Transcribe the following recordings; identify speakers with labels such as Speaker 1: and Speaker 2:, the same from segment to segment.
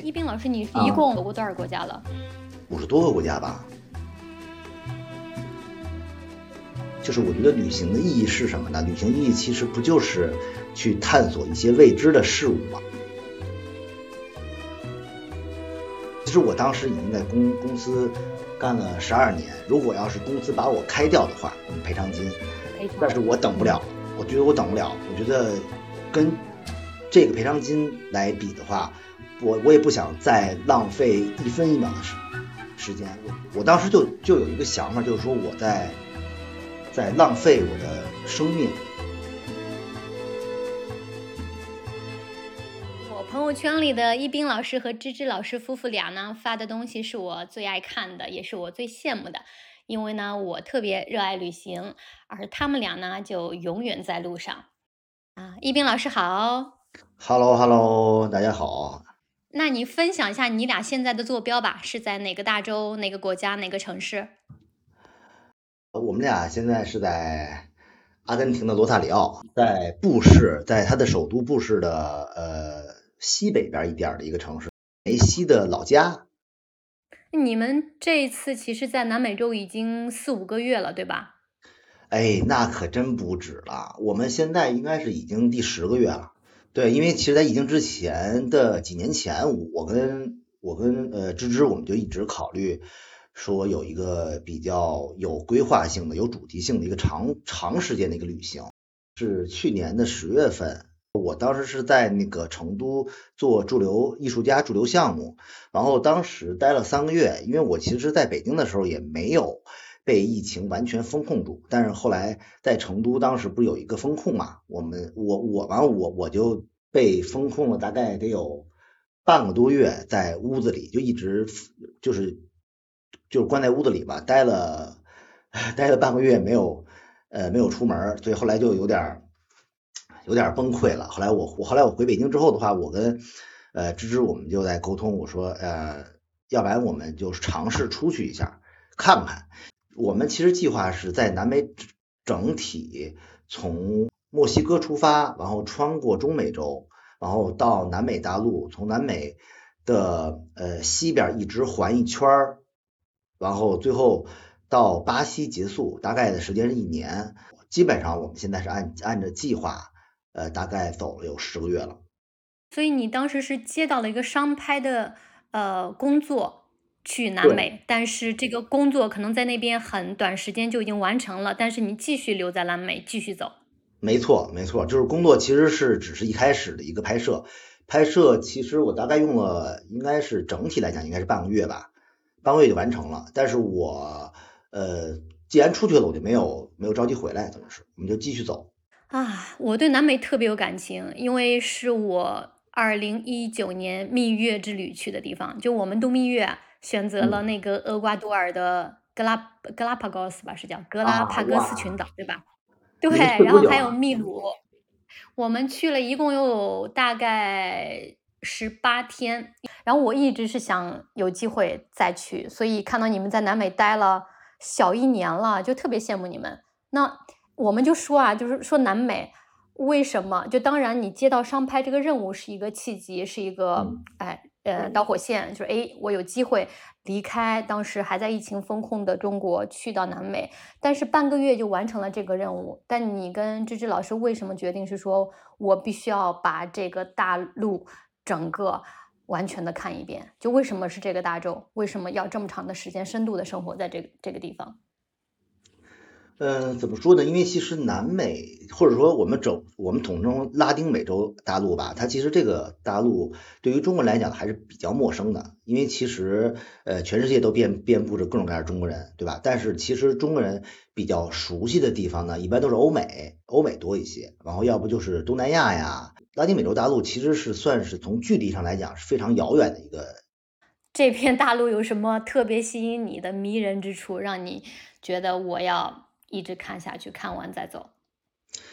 Speaker 1: 一斌老师，你一共走过多少国家了？
Speaker 2: 五十多个国家吧。就是我觉得旅行的意义是什么呢？旅行意义其实不就是去探索一些未知的事物吗？其实我当时已经在公公司干了十二年，如果要是公司把我开掉的话，赔偿金，但是我等不了，我觉得我等不了，我觉得跟这个赔偿金来比的话，我我也不想再浪费一分一秒的时时间。我我当时就就有一个想法，就是说我在。在浪费我的生命。
Speaker 1: 我朋友圈里的一斌老师和芝芝老师夫妇俩呢发的东西是我最爱看的，也是我最羡慕的。因为呢，我特别热爱旅行，而他们俩呢就永远在路上。啊，一斌老师好
Speaker 2: ，Hello Hello，大家好。
Speaker 1: 那你分享一下你俩现在的坐标吧，是在哪个大洲、哪个国家、哪个城市？
Speaker 2: 我们俩现在是在阿根廷的罗萨里奥，在布市，在它的首都布市的呃西北边一点的一个城市，梅西的老家。
Speaker 1: 你们这一次其实，在南美洲已经四五个月了，对吧？
Speaker 2: 哎，那可真不止了。我们现在应该是已经第十个月了。对，因为其实，在疫情之前的几年前，我跟我跟呃芝芝，我们就一直考虑。说有一个比较有规划性的、有主题性的一个长长时间的一个旅行，是去年的十月份，我当时是在那个成都做驻留艺术家驻留项目，然后当时待了三个月，因为我其实在北京的时候也没有被疫情完全封控住，但是后来在成都当时不是有一个封控嘛，我们我我完我我就被封控了，大概得有半个多月，在屋子里就一直就是。就是关在屋子里吧，待了待了半个月，没有呃没有出门，所以后来就有点有点崩溃了。后来我我后来我回北京之后的话，我跟呃芝芝我们就在沟通，我说呃要不然我们就尝试出去一下看看。我们其实计划是在南美整体从墨西哥出发，然后穿过中美洲，然后到南美大陆，从南美的呃西边一直环一圈儿。然后最后到巴西结束，大概的时间是一年。基本上我们现在是按按着计划，呃，大概走了有十个月了。
Speaker 1: 所以你当时是接到了一个商拍的呃工作去南美，但是这个工作可能在那边很短时间就已经完成了，但是你继续留在南美继续走。
Speaker 2: 没错，没错，就是工作其实是只是一开始的一个拍摄，拍摄其实我大概用了应该是整体来讲应该是半个月吧。半个月就完成了，但是我呃，既然出去了，我就没有没有着急回来，等于是我们就继续走。
Speaker 1: 啊，我对南美特别有感情，因为是我二零一九年蜜月之旅去的地方。就我们度蜜月选择了那个厄瓜多尔的格拉格拉帕戈斯吧，是叫格拉帕戈斯群岛，对吧？对，然后还有秘鲁，我们去了一共有大概。十八天，然后我一直是想有机会再去，所以看到你们在南美待了小一年了，就特别羡慕你们。那我们就说啊，就是说南美为什么？就当然你接到商拍这个任务是一个契机，是一个哎呃导火线，就是哎我有机会离开当时还在疫情封控的中国去到南美，但是半个月就完成了这个任务。但你跟芝芝老师为什么决定是说我必须要把这个大陆？整个完全的看一遍，就为什么是这个大洲？为什么要这么长的时间深度的生活在这个这个地方？
Speaker 2: 嗯，怎么说呢？因为其实南美或者说我们整我们统称拉丁美洲大陆吧，它其实这个大陆对于中国人来讲还是比较陌生的。因为其实呃全世界都遍遍布着各种各样的中国人，对吧？但是其实中国人比较熟悉的地方呢，一般都是欧美，欧美多一些，然后要不就是东南亚呀。拉丁美洲大陆其实是算是从距离上来讲是非常遥远的一个。
Speaker 1: 这片大陆有什么特别吸引你的迷人之处，让你觉得我要一直看下去，看完再走？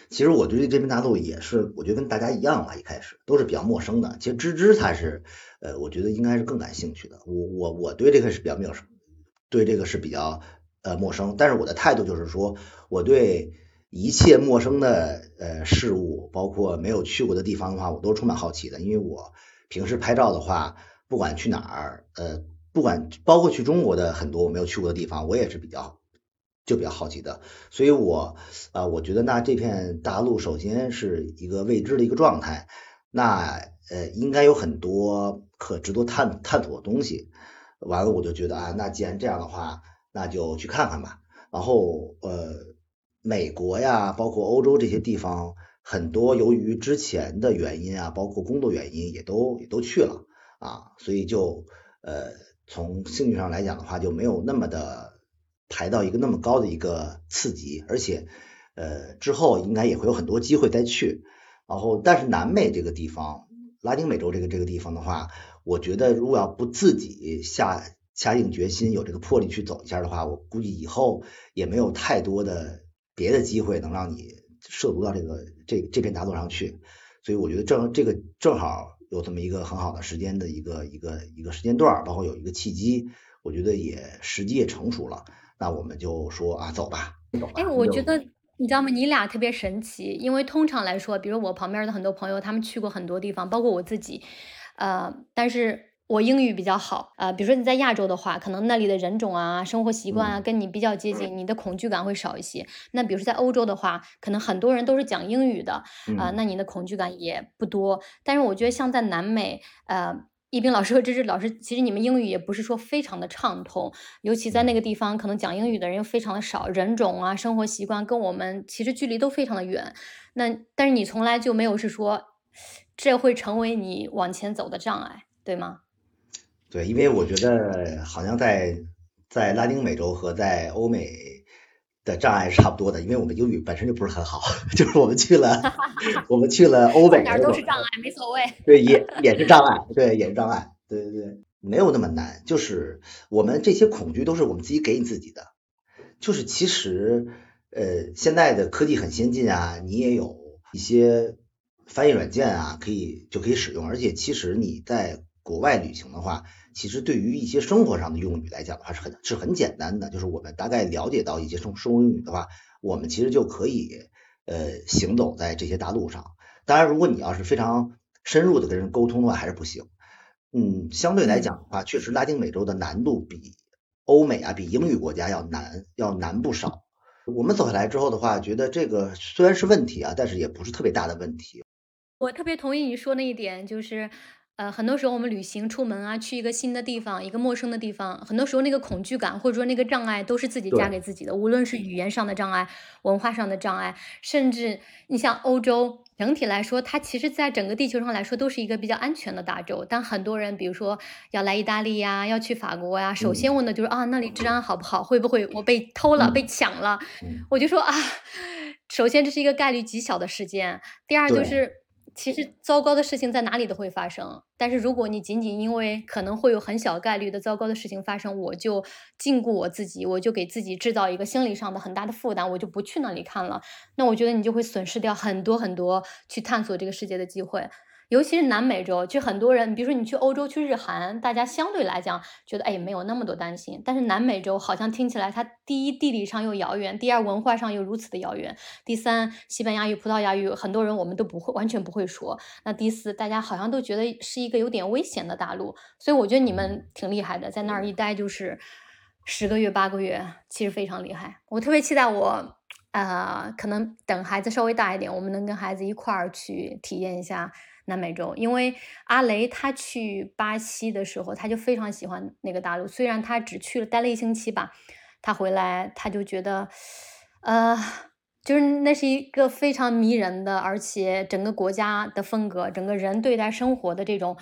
Speaker 2: 其实我对这片大陆也是，我觉得跟大家一样吧，一开始都是比较陌生的。其实芝芝她是，呃，我觉得应该是更感兴趣的。我我我对这个是比较陌生，对这个是比较呃陌生。但是我的态度就是说，我对。一切陌生的呃事物，包括没有去过的地方的话，我都充满好奇的。因为我平时拍照的话，不管去哪儿，呃，不管包括去中国的很多我没有去过的地方，我也是比较就比较好奇的。所以我啊，我觉得那这片大陆首先是一个未知的一个状态，那呃应该有很多可值得探探索的东西。完了，我就觉得啊，那既然这样的话，那就去看看吧。然后呃，美国呀，包括欧洲这些地方。很多由于之前的原因啊，包括工作原因，也都也都去了啊，所以就呃从兴趣上来讲的话，就没有那么的排到一个那么高的一个刺激，而且呃之后应该也会有很多机会再去。然后，但是南美这个地方，拉丁美洲这个这个地方的话，我觉得如果要不自己下下定决心，有这个魄力去走一下的话，我估计以后也没有太多的别的机会能让你。涉足到这个这这片大陆上去，所以我觉得正这个正好有这么一个很好的时间的一个一个一个时间段，包括有一个契机，我觉得也时机也成熟了，那我们就说啊走吧，走吧。
Speaker 1: 哎，我觉得你知道吗？你俩特别神奇，因为通常来说，比如我旁边的很多朋友，他们去过很多地方，包括我自己，呃，但是。我英语比较好，呃，比如说你在亚洲的话，可能那里的人种啊、生活习惯啊跟你比较接近，你的恐惧感会少一些。那比如说在欧洲的话，可能很多人都是讲英语的，啊，那你的恐惧感也不多。但是我觉得像在南美，呃，一斌老师和芝芝老师，其实你们英语也不是说非常的畅通，尤其在那个地方，可能讲英语的人又非常的少，人种啊、生活习惯跟我们其实距离都非常的远。那但是你从来就没有是说，这会成为你往前走的障碍，对吗？
Speaker 2: 对，因为我觉得好像在在拉丁美洲和在欧美的障碍是差不多的，因为我们英语本身就不是很好，就是我们去了 我们去了欧美，
Speaker 1: 哪都是障碍，没所谓。
Speaker 2: 对，也也是障碍，对，也是障碍，对对对，没有那么难，就是我们这些恐惧都是我们自己给你自己的，就是其实呃现在的科技很先进啊，你也有一些翻译软件啊，可以就可以使用，而且其实你在国外旅行的话。其实对于一些生活上的用语来讲的话是很是很简单的，就是我们大概了解到一些生生活用语的话，我们其实就可以呃行走在这些大陆上。当然，如果你要是非常深入的跟人沟通的话，还是不行。嗯，相对来讲的话，确实拉丁美洲的难度比欧美啊，比英语国家要难，要难不少。我们走下来之后的话，觉得这个虽然是问题啊，但是也不是特别大的问题。
Speaker 1: 我特别同意你说那一点，就是。呃，很多时候我们旅行出门啊，去一个新的地方，一个陌生的地方，很多时候那个恐惧感或者说那个障碍都是自己加给自己的。无论是语言上的障碍、文化上的障碍，甚至你像欧洲，整体来说，它其实在整个地球上来说都是一个比较安全的大洲。但很多人，比如说要来意大利呀，要去法国呀，首先问的就是啊，那里治安好不好？会不会我被偷了、被抢了？我就说啊，首先这是一个概率极小的事件，第二就是。其实糟糕的事情在哪里都会发生，但是如果你仅仅因为可能会有很小概率的糟糕的事情发生，我就禁锢我自己，我就给自己制造一个心理上的很大的负担，我就不去那里看了，那我觉得你就会损失掉很多很多去探索这个世界的机会。尤其是南美洲，就很多人，比如说你去欧洲、去日韩，大家相对来讲觉得哎没有那么多担心。但是南美洲好像听起来，它第一地理上又遥远，第二文化上又如此的遥远，第三西班牙语、葡萄牙语很多人我们都不会，完全不会说。那第四，大家好像都觉得是一个有点危险的大陆。所以我觉得你们挺厉害的，在那儿一待就是十个月、八个月，其实非常厉害。我特别期待我，呃，可能等孩子稍微大一点，我们能跟孩子一块儿去体验一下。南美洲，因为阿雷他去巴西的时候，他就非常喜欢那个大陆。虽然他只去了待了一星期吧，他回来他就觉得，呃，就是那是一个非常迷人的，而且整个国家的风格，整个人对待生活的这种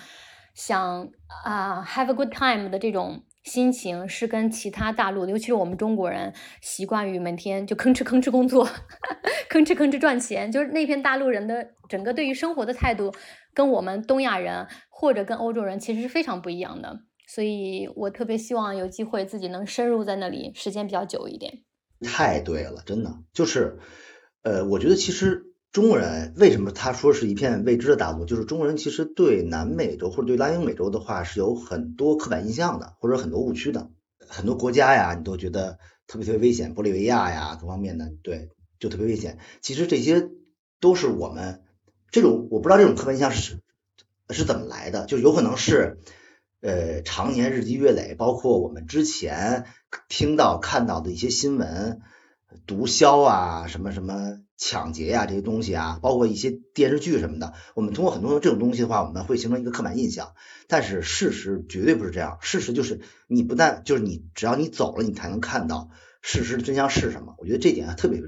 Speaker 1: 想啊，have a good time 的这种。心情是跟其他大陆，尤其是我们中国人，习惯于每天就吭哧吭哧工作，吭哧吭哧赚钱，就是那片大陆人的整个对于生活的态度，跟我们东亚人或者跟欧洲人其实是非常不一样的。所以我特别希望有机会自己能深入在那里，时间比较久一点。
Speaker 2: 太对了，真的就是，呃，我觉得其实。中国人为什么他说是一片未知的大陆？就是中国人其实对南美洲或者对拉丁美洲的话是有很多刻板印象的，或者很多误区的。很多国家呀，你都觉得特别特别危险，玻利维亚呀，各方面的，对，就特别危险。其实这些都是我们这种，我不知道这种刻板印象是是怎么来的，就有可能是呃常年日积月累，包括我们之前听到看到的一些新闻，毒枭啊，什么什么抢劫呀这些东西啊，包括一些电视剧什么的，我们通过很多这种东西的话，我们会形成一个刻板印象。但是事实绝对不是这样，事实就是你不但就是你只要你走了，你才能看到事实的真相是什么。我觉得这点特别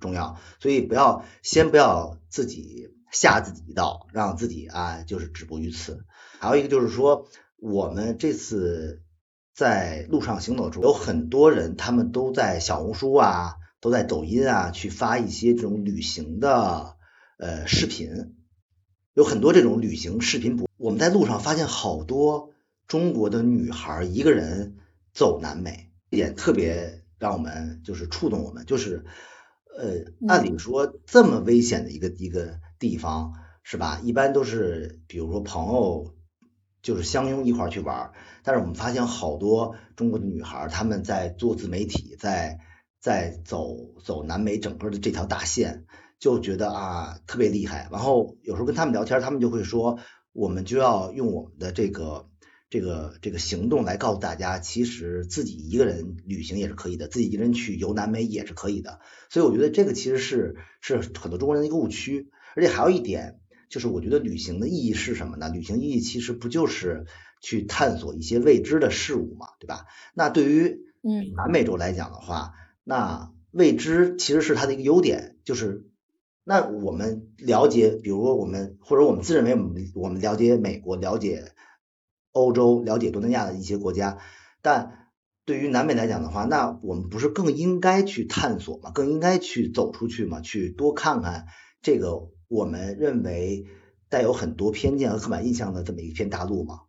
Speaker 2: 重要，所以不要先不要自己吓自己一道，让自己啊就是止步于此。还有一个就是说，我们这次在路上行走中，有很多人他们都在小红书啊，都在抖音啊去发一些这种旅行的呃视频，有很多这种旅行视频博。我们在路上发现好多中国的女孩一个人走南美，一点特别让我们就是触动我们，就是呃，按理说这么危险的一个一个地方是吧？一般都是比如说朋友就是相拥一块儿去玩儿，但是我们发现好多中国的女孩她们在做自媒体，在在走走南美整个的这条大线，就觉得啊特别厉害。然后有时候跟他们聊天，他们就会说。我们就要用我们的这个这个这个行动来告诉大家，其实自己一个人旅行也是可以的，自己一个人去游南美也是可以的。所以我觉得这个其实是是很多中国人的一个误区。而且还有一点，就是我觉得旅行的意义是什么呢？旅行意义其实不就是去探索一些未知的事物嘛，对吧？那对于
Speaker 1: 嗯
Speaker 2: 南美洲来讲的话，那未知其实是它的一个优点，就是。那我们了解，比如说我们或者我们自认为我们我们了解美国、了解欧洲、了解东南亚的一些国家，但对于南美来讲的话，那我们不是更应该去探索吗？更应该去走出去吗？去多看看这个我们认为带有很多偏见和刻板印象的这么一片大陆吗？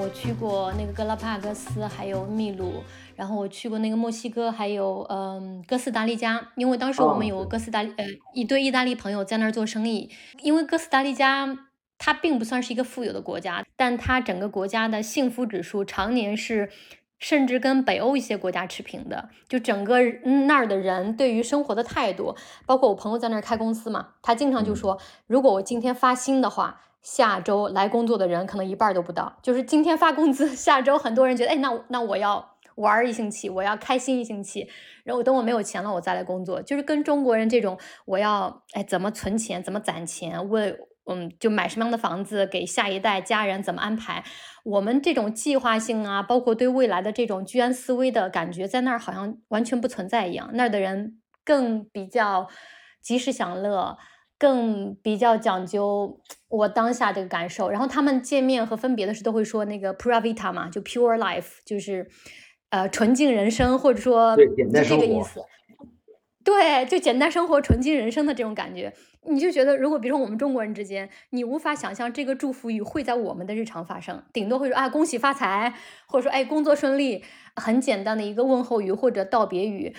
Speaker 1: 我去过那个格拉帕戈斯，还有秘鲁。然后我去过那个墨西哥，还有嗯哥斯达黎加，因为当时我们有哥斯达呃一堆意大利朋友在那儿做生意。因为哥斯达黎加它并不算是一个富有的国家，但它整个国家的幸福指数常年是甚至跟北欧一些国家持平的。就整个那儿的人对于生活的态度，包括我朋友在那儿开公司嘛，他经常就说，如果我今天发薪的话，下周来工作的人可能一半都不到。就是今天发工资，下周很多人觉得，哎，那那我要。玩一星期，我要开心一星期，然后等我没有钱了，我再来工作。就是跟中国人这种，我要哎怎么存钱，怎么攒钱，为嗯就买什么样的房子给下一代家人怎么安排。我们这种计划性啊，包括对未来的这种居安思危的感觉，在那儿好像完全不存在一样。那儿的人更比较及时享乐，更比较讲究我当下这个感受。然后他们见面和分别的时候都会说那个 pura vita 嘛，就 pure life，就是。呃，纯净人生，或者说就这个意思，对，就简单生活、纯净人生的这种感觉，你就觉得，如果比如说我们中国人之间，你无法想象这个祝福语会在我们的日常发生，顶多会说啊恭喜发财，或者说哎工作顺利，很简单的一个问候语或者道别语，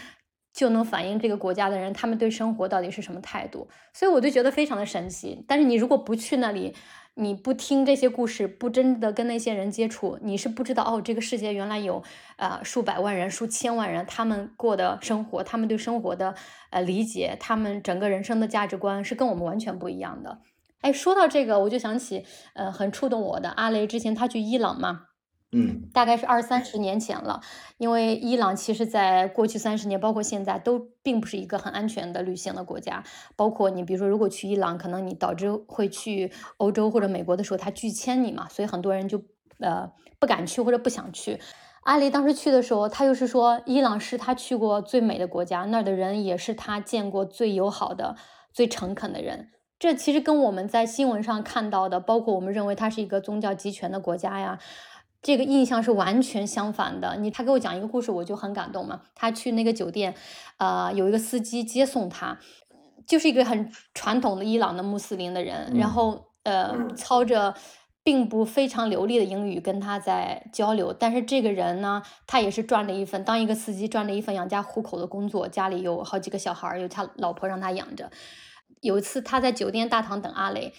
Speaker 1: 就能反映这个国家的人他们对生活到底是什么态度，所以我就觉得非常的神奇。但是你如果不去那里，你不听这些故事，不真的跟那些人接触，你是不知道哦，这个世界原来有呃数百万人、数千万人，他们过的生活，他们对生活的呃理解，他们整个人生的价值观是跟我们完全不一样的。哎，说到这个，我就想起呃很触动我的阿雷之前他去伊朗嘛。
Speaker 2: 嗯，
Speaker 1: 大概是二三十年前了，因为伊朗其实在过去三十年，包括现在，都并不是一个很安全的旅行的国家。包括你，比如说，如果去伊朗，可能你导致会去欧洲或者美国的时候，他拒签你嘛，所以很多人就呃不敢去或者不想去。阿里当时去的时候，他又是说，伊朗是他去过最美的国家，那儿的人也是他见过最友好的、最诚恳的人。这其实跟我们在新闻上看到的，包括我们认为它是一个宗教集权的国家呀。这个印象是完全相反的。你他给我讲一个故事，我就很感动嘛。他去那个酒店，呃，有一个司机接送他，就是一个很传统的伊朗的穆斯林的人，然后呃，操着并不非常流利的英语跟他在交流。但是这个人呢，他也是赚了一份当一个司机赚了一份养家糊口的工作，家里有好几个小孩，有他老婆让他养着。有一次他在酒店大堂等阿雷，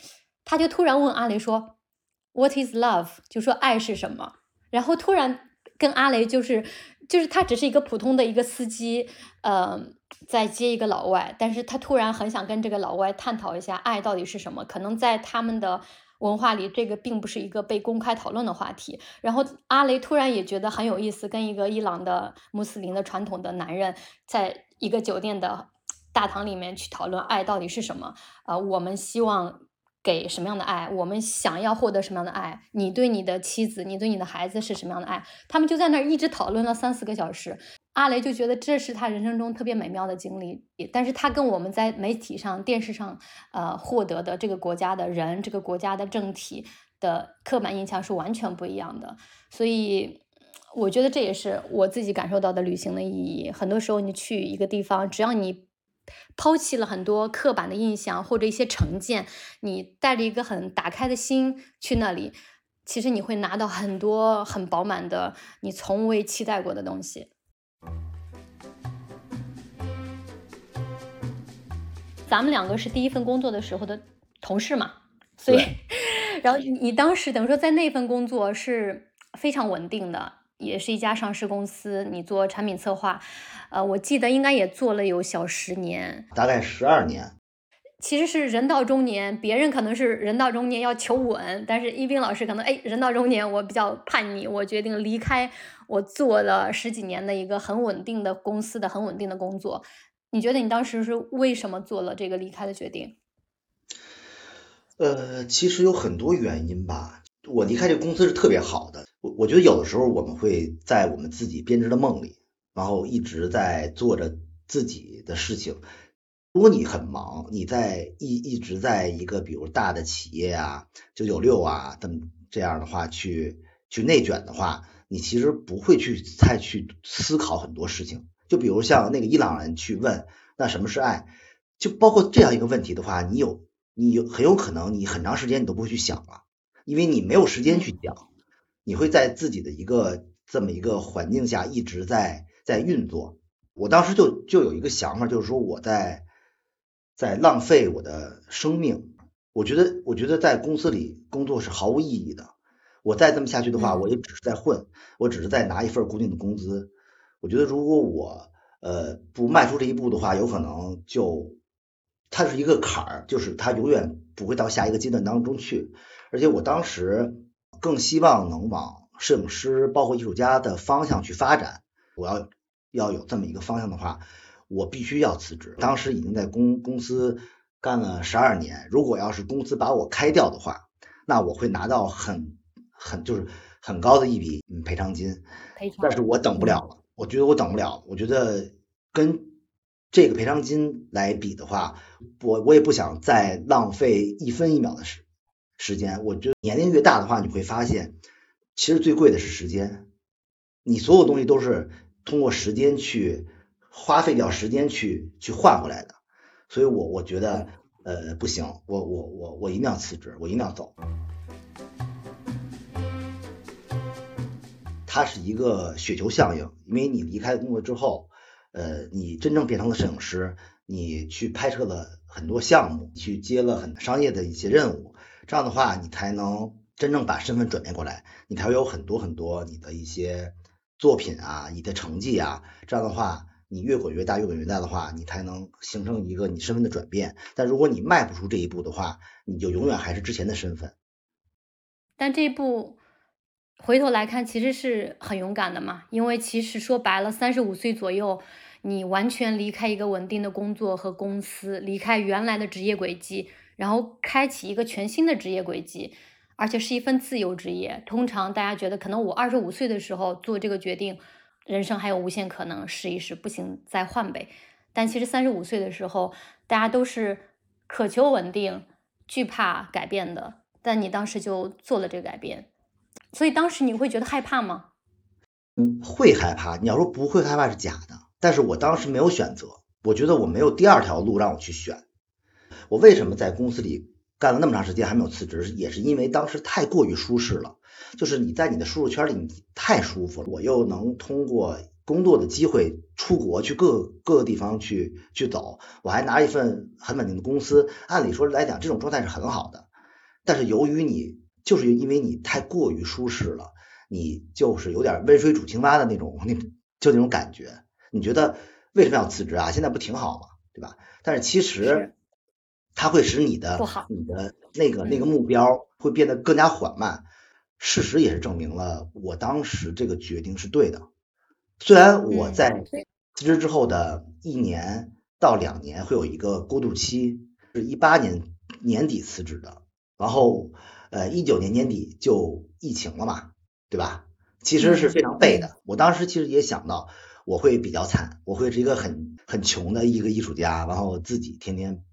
Speaker 1: 他就突然问阿雷说。What is love？就说爱是什么？然后突然跟阿雷就是，就是他只是一个普通的一个司机，呃，在接一个老外，但是他突然很想跟这个老外探讨一下爱到底是什么。可能在他们的文化里，这个并不是一个被公开讨论的话题。然后阿雷突然也觉得很有意思，跟一个伊朗的穆斯林的传统的男人，在一个酒店的大堂里面去讨论爱到底是什么。呃，我们希望给什么样的爱？我们想要获得什么样的爱？你对你的妻子，你对你的孩子是什么样的爱？他们就在那儿一直讨论了三四个小时。阿雷就觉得这是他人生中特别美妙的经历，但是他跟我们在媒体上、电视上，呃，获得的这个国家的人、这个国家的政体的刻板印象是完全不一样的。所以，我觉得这也是我自己感受到的旅行的意义。很多时候，你去一个地方，只要你抛弃了很多刻板的印象或者一些成见，你带着一个很打开的心去那里，其实你会拿到很多很饱满的你从未期待过的东西。咱们两个是第一份工作的时候的同事嘛，所以，然后你当时等于说在那份工作是非常稳定的，也是一家上市公司，你做产品策划，呃，我记得应该也做了有小十年，
Speaker 2: 大概十二年。
Speaker 1: 其实是人到中年，别人可能是人到中年要求稳，但是一斌老师可能哎，人到中年我比较叛逆，我决定离开我做了十几年的一个很稳定的公司的很稳定的工作。你觉得你当时是为什么做了这个离开的决定？
Speaker 2: 呃，其实有很多原因吧。我离开这个公司是特别好的。我我觉得有的时候我们会在我们自己编织的梦里，然后一直在做着自己的事情。如果你很忙，你在一一直在一个比如大的企业啊，九九六啊等这样的话去去内卷的话，你其实不会去再去思考很多事情。就比如像那个伊朗人去问那什么是爱，就包括这样一个问题的话，你有你很有可能你很长时间你都不会去想了，因为你没有时间去想，你会在自己的一个这么一个环境下一直在在运作。我当时就就有一个想法，就是说我在在浪费我的生命。我觉得我觉得在公司里工作是毫无意义的。我再这么下去的话，我也只是在混，我只是在拿一份固定的工资。我觉得如果我呃不迈出这一步的话，有可能就它是一个坎儿，就是它永远不会到下一个阶段当中去。而且我当时更希望能往摄影师包括艺术家的方向去发展。我要要有这么一个方向的话，我必须要辞职。当时已经在公公司干了十二年，如果要是公司把我开掉的话，那我会拿到很很就是很高的一笔赔偿金，但是我等不了了。我觉得我等不了，我觉得跟这个赔偿金来比的话，我我也不想再浪费一分一秒的时时间。我觉得年龄越大的话，你会发现，其实最贵的是时间，你所有东西都是通过时间去花费掉时间去去换回来的。所以我我觉得呃不行，我我我我一定要辞职，我一定要走。它是一个雪球效应，因为你离开工作之后，呃，你真正变成了摄影师，你去拍摄了很多项目，去接了很商业的一些任务，这样的话，你才能真正把身份转变过来，你才会有很多很多你的一些作品啊，你的成绩啊，这样的话，你越滚越大，越滚越大的话，你才能形成一个你身份的转变。但如果你迈不出这一步的话，你就永远还是之前的身份。
Speaker 1: 但这一步。回头来看，其实是很勇敢的嘛，因为其实说白了，三十五岁左右，你完全离开一个稳定的工作和公司，离开原来的职业轨迹，然后开启一个全新的职业轨迹，而且是一份自由职业。通常大家觉得，可能我二十五岁的时候做这个决定，人生还有无限可能，试一试，不行再换呗。但其实三十五岁的时候，大家都是渴求稳定，惧怕改变的。但你当时就做了这个改变。所以当时你会觉得害怕吗？
Speaker 2: 嗯，会害怕。你要说不会害怕是假的。但是我当时没有选择，我觉得我没有第二条路让我去选。我为什么在公司里干了那么长时间还没有辞职？也是因为当时太过于舒适了。就是你在你的舒适圈里你太舒服了，我又能通过工作的机会出国去各各个地方去去走，我还拿一份很稳定的公司。按理说来讲，这种状态是很好的。但是由于你就是因为你太过于舒适了，你就是有点温水煮青蛙的那种，那就那种感觉。你觉得为什么要辞职啊？现在不挺好吗？对吧？但是其实它会使你的你的那个那个目标会变得更加缓慢。事实也是证明了我当时这个决定是对的。虽然我在辞职之后的一年到两年会有一个过渡期，是一八年年底辞职的，然后呃一九年年底就疫情了嘛，对吧？其实是非常背的。我当时其实也想到我会比较惨，我会是一个很很穷的一个艺术家，然后自己天天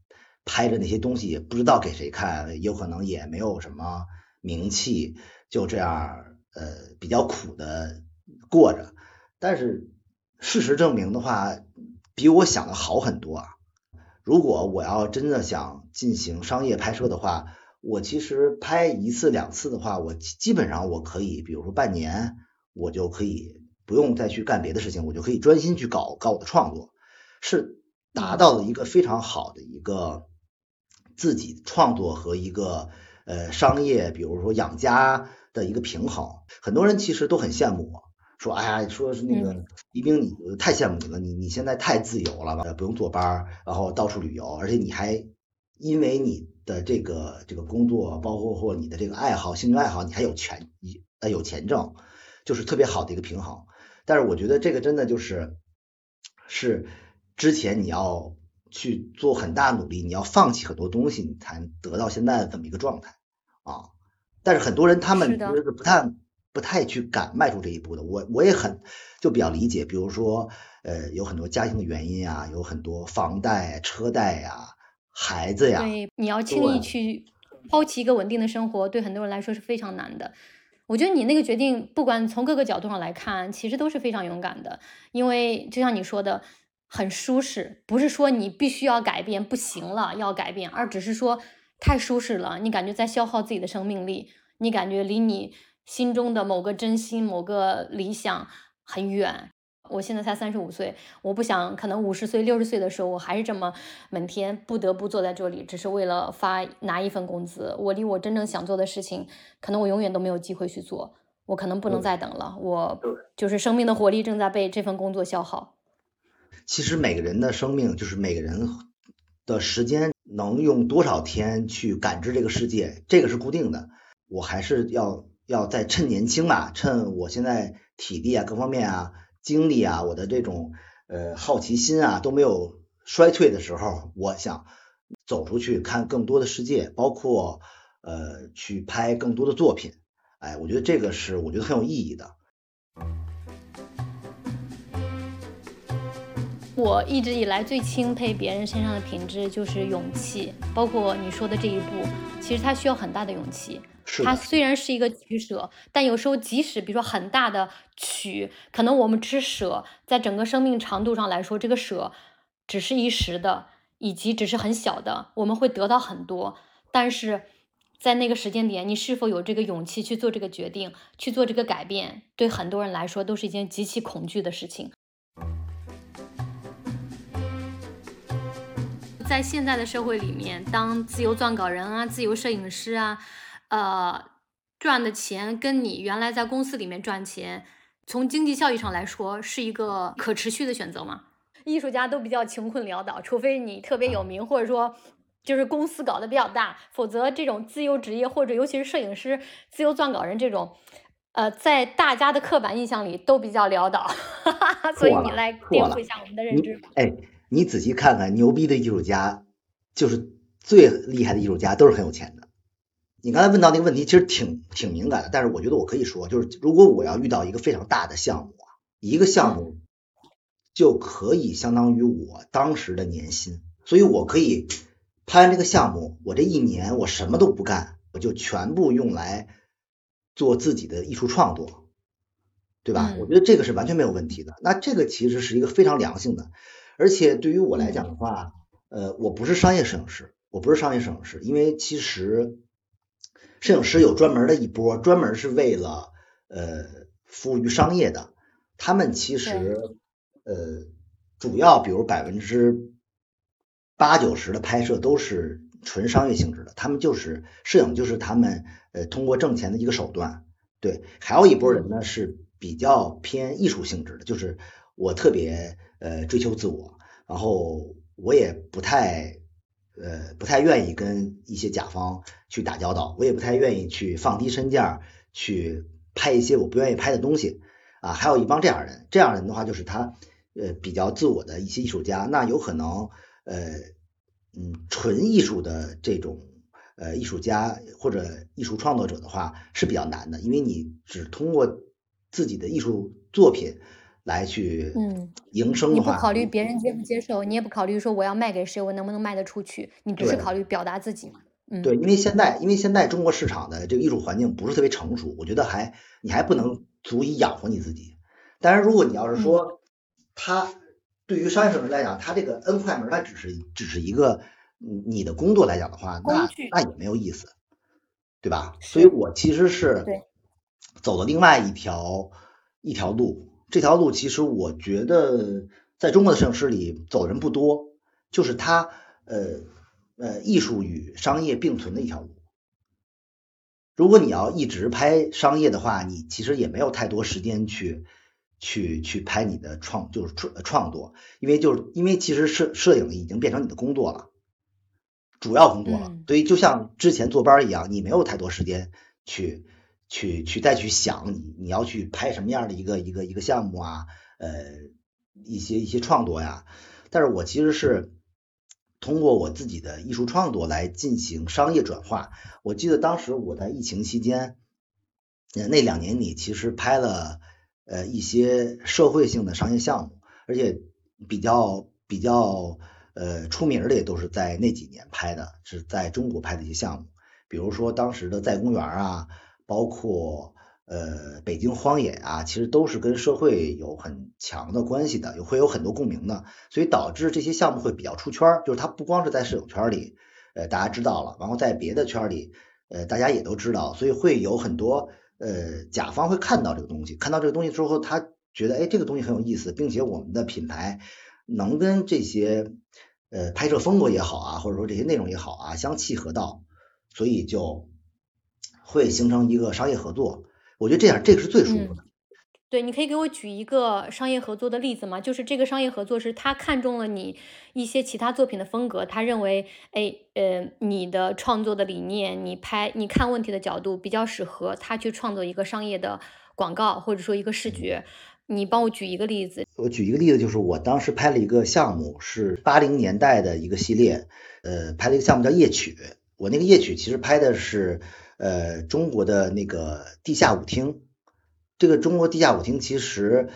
Speaker 2: 拍着那些东西，也不知道给谁看，有可能也没有什么名气，就这样呃比较苦的过着。但是事实证明的话，比我想的好很多啊！如果我要真的想进行商业拍摄的话，我其实拍一次两次的话，我基本上我可以，比如说半年，我就可以不用再去干别的事情，我就可以专心去搞搞我的创作，是达到了一个非常好的一个自己创作和一个呃商业，比如说养家的一个平衡。很多人其实都很羡慕我。说哎呀，说是那个一冰，你太羡慕你了，你你现在太自由了，不用坐班，然后到处旅游，而且你还因为你的这个这个工作，包括或你的这个爱好、兴趣爱好，你还有钱呃有钱挣，就是特别好的一个平衡。但是我觉得这个真的就是是之前你要去做很大努力，你要放弃很多东西，你才得到现在的这么一个状态啊。但是很多人他们其实是不太。不太去敢迈出这一步的，我我也很就比较理解，比如说呃有很多家庭的原因啊，有很多房贷、车贷呀、孩子呀，
Speaker 1: 对，你要轻易去抛弃一个稳定的生活，对很多人来说是非常难的。我觉得你那个决定，不管从各个角度上来看，其实都是非常勇敢的，因为就像你说的，很舒适，不是说你必须要改变，不行了要改变，而只是说太舒适了，你感觉在消耗自己的生命力，你感觉离你。心中的某个真心、某个理想很远。我现在才三十五岁，我不想可能五十岁、六十岁的时候，我还是这么每天不得不坐在这里，只是为了发拿一份工资。我离我真正想做的事情，可能我永远都没有机会去做。我可能不能再等了。我就是生命的活力正在被这份工作消耗。
Speaker 2: 其实每个人的生命，就是每个人的时间能用多少天去感知这个世界，这个是固定的。我还是要。要在趁年轻嘛，趁我现在体力啊、各方面啊、精力啊、我的这种呃好奇心啊都没有衰退的时候，我想走出去看更多的世界，包括呃去拍更多的作品。哎，我觉得这个是我觉得很有意义的。
Speaker 1: 我一直以来最钦佩别人身上的品质就是勇气，包括你说的这一步，其实它需要很大的勇气。它虽然是一个取舍，但有时候即使比如说很大的取，可能我们吃舍，在整个生命长度上来说，这个舍只是一时的，以及只是很小的，我们会得到很多。但是在那个时间点，你是否有这个勇气去做这个决定，去做这个改变，对很多人来说都是一件极其恐惧的事情。在现在的社会里面，当自由撰稿人啊，自由摄影师啊。呃，赚的钱跟你原来在公司里面赚钱，从经济效益上来说是一个可持续的选择吗？艺术家都比较穷困潦倒，除非你特别有名，或者说就是公司搞得比较大，否则这种自由职业或者尤其是摄影师、自由撰稿人这种，呃，在大家的刻板印象里都比较潦倒。所以你来颠覆一下我们的认知。
Speaker 2: 哎，你仔细看看，牛逼的艺术家，就是最厉害的艺术家，都是很有钱的。你刚才问到那个问题，其实挺挺敏感的，但是我觉得我可以说，就是如果我要遇到一个非常大的项目啊，一个项目就可以相当于我当时的年薪，所以我可以拍完这个项目，我这一年我什么都不干，我就全部用来做自己的艺术创作，对吧？我觉得这个是完全没有问题的。那这个其实是一个非常良性的，而且对于我来讲的话，呃，我不是商业摄影师，我不是商业摄影师，因为其实。摄影师有专门的一波，专门是为了呃服务于商业的。他们其实呃主要，比如百分之八九十的拍摄都是纯商业性质的。他们就是摄影，就是他们呃通过挣钱的一个手段。对，还有一波人呢是比较偏艺术性质的，就是我特别呃追求自我，然后我也不太呃不太愿意跟一些甲方去打交道，我也不太愿意去放低身价去拍一些我不愿意拍的东西啊。还有一帮这样人，这样人的话就是他呃比较自我的一些艺术家，那有可能呃嗯纯艺术的这种。呃，艺术家或者艺术创作者的话是比较难的，因为你只通过自己的艺术作品来去
Speaker 1: 嗯
Speaker 2: 营生的话，
Speaker 1: 你不考虑别人接不接受，你也不考虑说我要卖给谁，我能不能卖得出去，你只是考虑表达自己嘛。嗯，
Speaker 2: 对，因为现在因为现在中国市场的这个艺术环境不是特别成熟，我觉得还你还不能足以养活你自己。但是如果你要是说，他对于商业社会来讲，他这个摁快门，它只是只是一个。你的工作来讲的话，那那也没有意思，对吧？所以我其实是走了另外一条一条路，这条路其实我觉得在中国的摄影师里走人不多，就是他呃呃艺术与商业并存的一条路。如果你要一直拍商业的话，你其实也没有太多时间去去去拍你的创就是创创作，因为就是因为其实摄摄影已经变成你的工作了。主要工作了，所以就像之前坐班一样，你没有太多时间去去去再去想你你要去拍什么样的一个一个一个项目啊，呃，一些一些创作呀。但是我其实是通过我自己的艺术创作来进行商业转化。我记得当时我在疫情期间，那两年里其实拍了呃一些社会性的商业项目，而且比较比较。呃，出名的也都是在那几年拍的，是在中国拍的一些项目，比如说当时的在公园啊，包括呃北京荒野啊，其实都是跟社会有很强的关系的，有会有很多共鸣的，所以导致这些项目会比较出圈，就是它不光是在摄影圈里，呃大家知道了，然后在别的圈里，呃大家也都知道，所以会有很多呃甲方会看到这个东西，看到这个东西之后，他觉得哎这个东西很有意思，并且我们的品牌能跟这些。呃，拍摄风格也好啊，或者说这些内容也好啊，相契合到，所以就会形成一个商业合作。我觉得这样这个是最舒服的。
Speaker 1: 对，你可以给我举一个商业合作的例子吗？就是这个商业合作是他看中了你一些其他作品的风格，他认为，哎，呃，你的创作的理念，你拍你看问题的角度比较适合他去创作一个商业的广告，或者说一个视觉。你帮我举一个例子。
Speaker 2: 我举一个例子，就是我当时拍了一个项目，是八零年代的一个系列，呃，拍了一个项目叫夜曲。我那个夜曲其实拍的是呃中国的那个地下舞厅。这个中国地下舞厅其实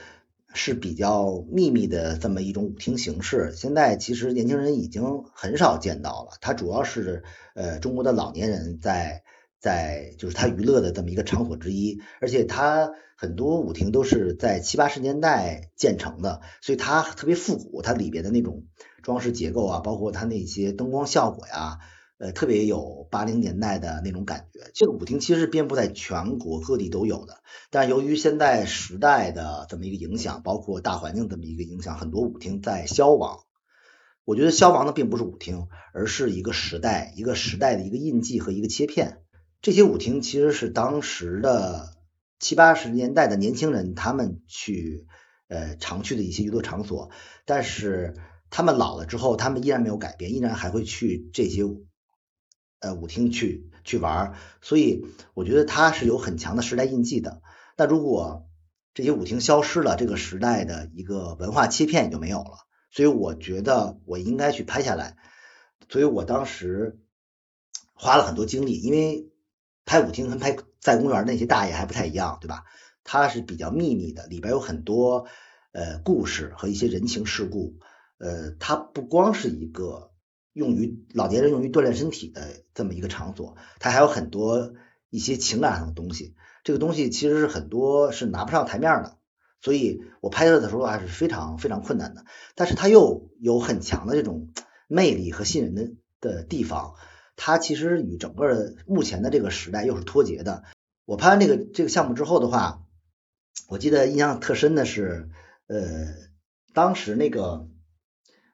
Speaker 2: 是比较秘密的这么一种舞厅形式，现在其实年轻人已经很少见到了。它主要是呃中国的老年人在在就是他娱乐的这么一个场所之一，而且它。很多舞厅都是在七八十年代建成的，所以它特别复古，它里边的那种装饰结构啊，包括它那些灯光效果呀，呃，特别有八零年代的那种感觉。这个舞厅其实是遍布在全国各地都有的，但由于现在时代的这么一个影响，包括大环境这么一个影响，很多舞厅在消亡。我觉得消亡的并不是舞厅，而是一个时代，一个时代的一个印记和一个切片。这些舞厅其实是当时的。七八十年代的年轻人，他们去呃常去的一些娱乐场所，但是他们老了之后，他们依然没有改变，依然还会去这些呃舞厅去去玩，所以我觉得它是有很强的时代印记的。那如果这些舞厅消失了，这个时代的一个文化切片也就没有了。所以我觉得我应该去拍下来，所以我当时花了很多精力，因为。拍舞厅跟拍在公园那些大爷还不太一样，对吧？它是比较秘密的，里边有很多呃故事和一些人情世故。呃，它不光是一个用于老年人用于锻炼身体的这么一个场所，它还有很多一些情感上的东西。这个东西其实是很多是拿不上台面的，所以我拍摄的时候还是非常非常困难的。但是它又有很强的这种魅力和吸引人的的地方。它其实与整个目前的这个时代又是脱节的。我拍完这个这个项目之后的话，我记得印象特深的是，呃，当时那个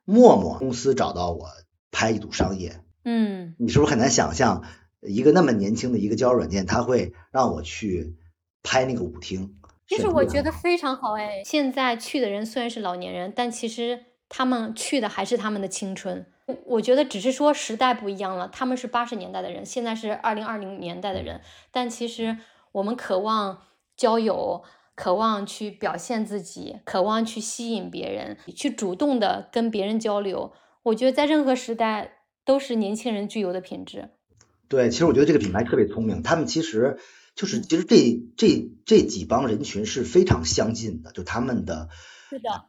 Speaker 2: 陌陌公司找到我拍一组商业，
Speaker 1: 嗯，
Speaker 2: 你是不是很难想象一个那么年轻的一个交友软件，他会让我去拍那个舞厅？
Speaker 1: 其实我觉得非常好哎。现在去的人虽然是老年人，但其实他们去的还是他们的青春。我觉得只是说时代不一样了，他们是八十年代的人，现在是二零二零年代的人。但其实我们渴望交友，渴望去表现自己，渴望去吸引别人，去主动的跟别人交流。我觉得在任何时代都是年轻人具有的品质。
Speaker 2: 对，其实我觉得这个品牌特别聪明，他们其实。就是其实这这这几帮人群是非常相近的，就他们的，
Speaker 1: 是的，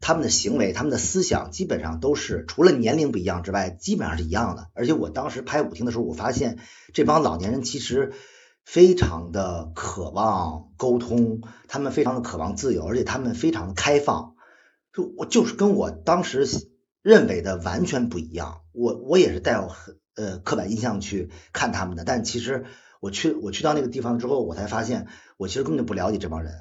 Speaker 2: 他们的行为、他们的思想基本上都是除了年龄不一样之外，基本上是一样的。而且我当时拍舞厅的时候，我发现这帮老年人其实非常的渴望沟通，他们非常的渴望自由，而且他们非常的开放。就我就是跟我当时认为的完全不一样。我我也是带有很呃刻板印象去看他们的，但其实。我去我去到那个地方之后，我才发现我其实根本就不了解这帮人，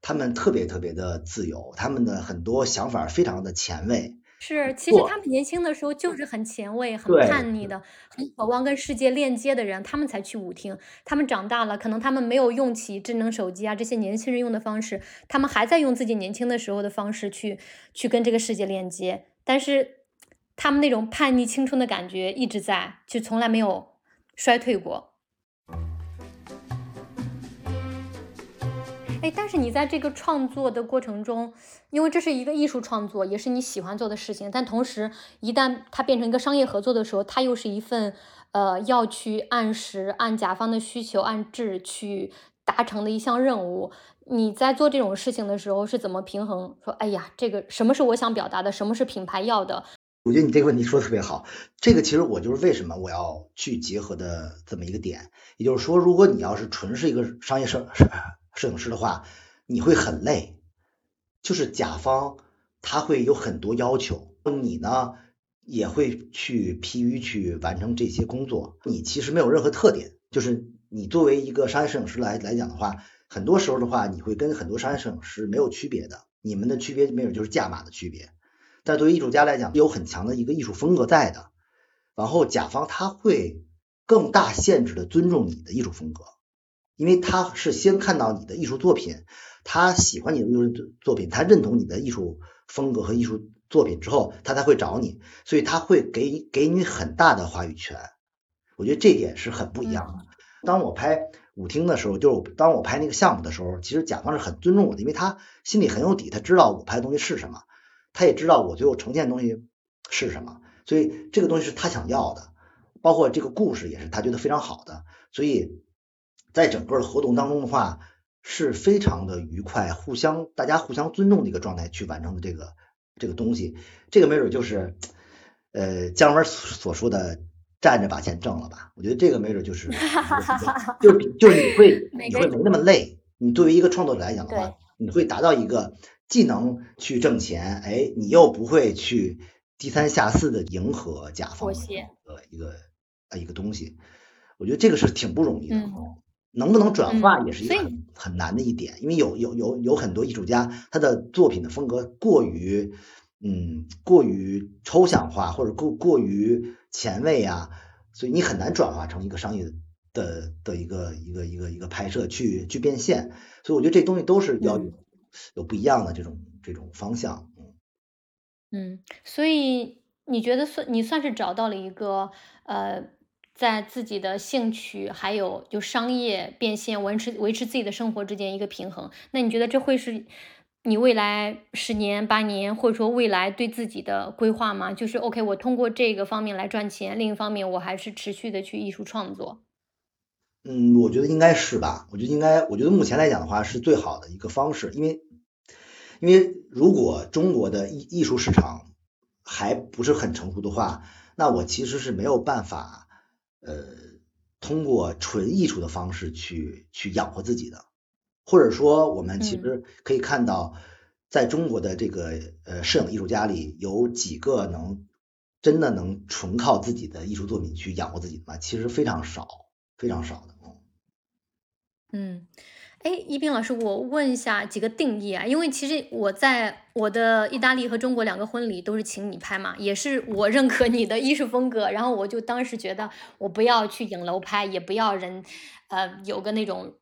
Speaker 2: 他们特别特别的自由，他们的很多想法非常的前卫。
Speaker 1: 是，其实他们年轻的时候就是很前卫、很叛逆的，很渴望跟世界链接的人，他们才去舞厅。他们长大了，可能他们没有用起智能手机啊这些年轻人用的方式，他们还在用自己年轻的时候的方式去去跟这个世界链接。但是他们那种叛逆青春的感觉一直在，就从来没有衰退过。哎，但是你在这个创作的过程中，因为这是一个艺术创作，也是你喜欢做的事情，但同时一旦它变成一个商业合作的时候，它又是一份呃要去按时、按甲方的需求、按质去达成的一项任务。你在做这种事情的时候是怎么平衡？说，哎呀，这个什么是我想表达的，什么是品牌要的？
Speaker 2: 我觉得你这个问题说的特别好。这个其实我就是为什么我要去结合的这么一个点，也就是说，如果你要是纯是一个商业摄。摄影师的话，你会很累，就是甲方他会有很多要求，你呢也会去疲于去完成这些工作。你其实没有任何特点，就是你作为一个商业摄影师来来讲的话，很多时候的话，你会跟很多商业摄影师没有区别的。你们的区别没有就是价码的区别，但对于艺术家来讲，有很强的一个艺术风格在的。然后甲方他会更大限制的尊重你的艺术风格。因为他是先看到你的艺术作品，他喜欢你的艺术作品，他认同你的艺术风格和艺术作品之后，他才会找你，所以他会给给你很大的话语权。我觉得这点是很不一样的。当我拍舞厅的时候，就是当我拍那个项目的时候，其实甲方是很尊重我的，因为他心里很有底，他知道我拍的东西是什么，他也知道我最后呈现的东西是什么，所以这个东西是他想要的，包括这个故事也是他觉得非常好的，所以。在整个的活动当中的话，是非常的愉快，互相大家互相尊重的一个状态去完成的这个这个东西，这个没准就是呃姜文所说的站着把钱挣了吧？我觉得这个没准就是 就就是你会 你会没那么累，你作为一个创作者来讲的话，你会达到一个既能去挣钱，哎，你又不会去低三下四的迎合甲方的一个呃一个东西，我觉得这个是挺不容易的。能不能转化也是一个很很难的一点，因为有有有有很多艺术家，他的作品的风格过于嗯过于抽象化或者过过于前卫啊，所以你很难转化成一个商业的的一个一个一个一个拍摄去去变现，所以我觉得这东西都是要有不一样的这种这种方向，
Speaker 1: 嗯。嗯，所以你觉得算你算是找到了一个呃。在自己的兴趣还有就商业变现、维持维持自己的生活之间一个平衡，那你觉得这会是你未来十年、八年，或者说未来对自己的规划吗？就是 OK，我通过这个方面来赚钱，另一方面我还是持续的去艺术创作。
Speaker 2: 嗯，我觉得应该是吧。我觉得应该，我觉得目前来讲的话是最好的一个方式，因为因为如果中国的艺艺术市场还不是很成熟的话，那我其实是没有办法。呃，通过纯艺术的方式去去养活自己的，或者说我们其实可以看到，在中国的这个呃摄影艺术家里，有几个能真的能纯靠自己的艺术作品去养活自己的吗？其实非常少，非常少的。
Speaker 1: 嗯。哎，一斌老师，我问一下几个定义啊，因为其实我在我的意大利和中国两个婚礼都是请你拍嘛，也是我认可你的艺术风格，然后我就当时觉得我不要去影楼拍，也不要人，呃，有个那种是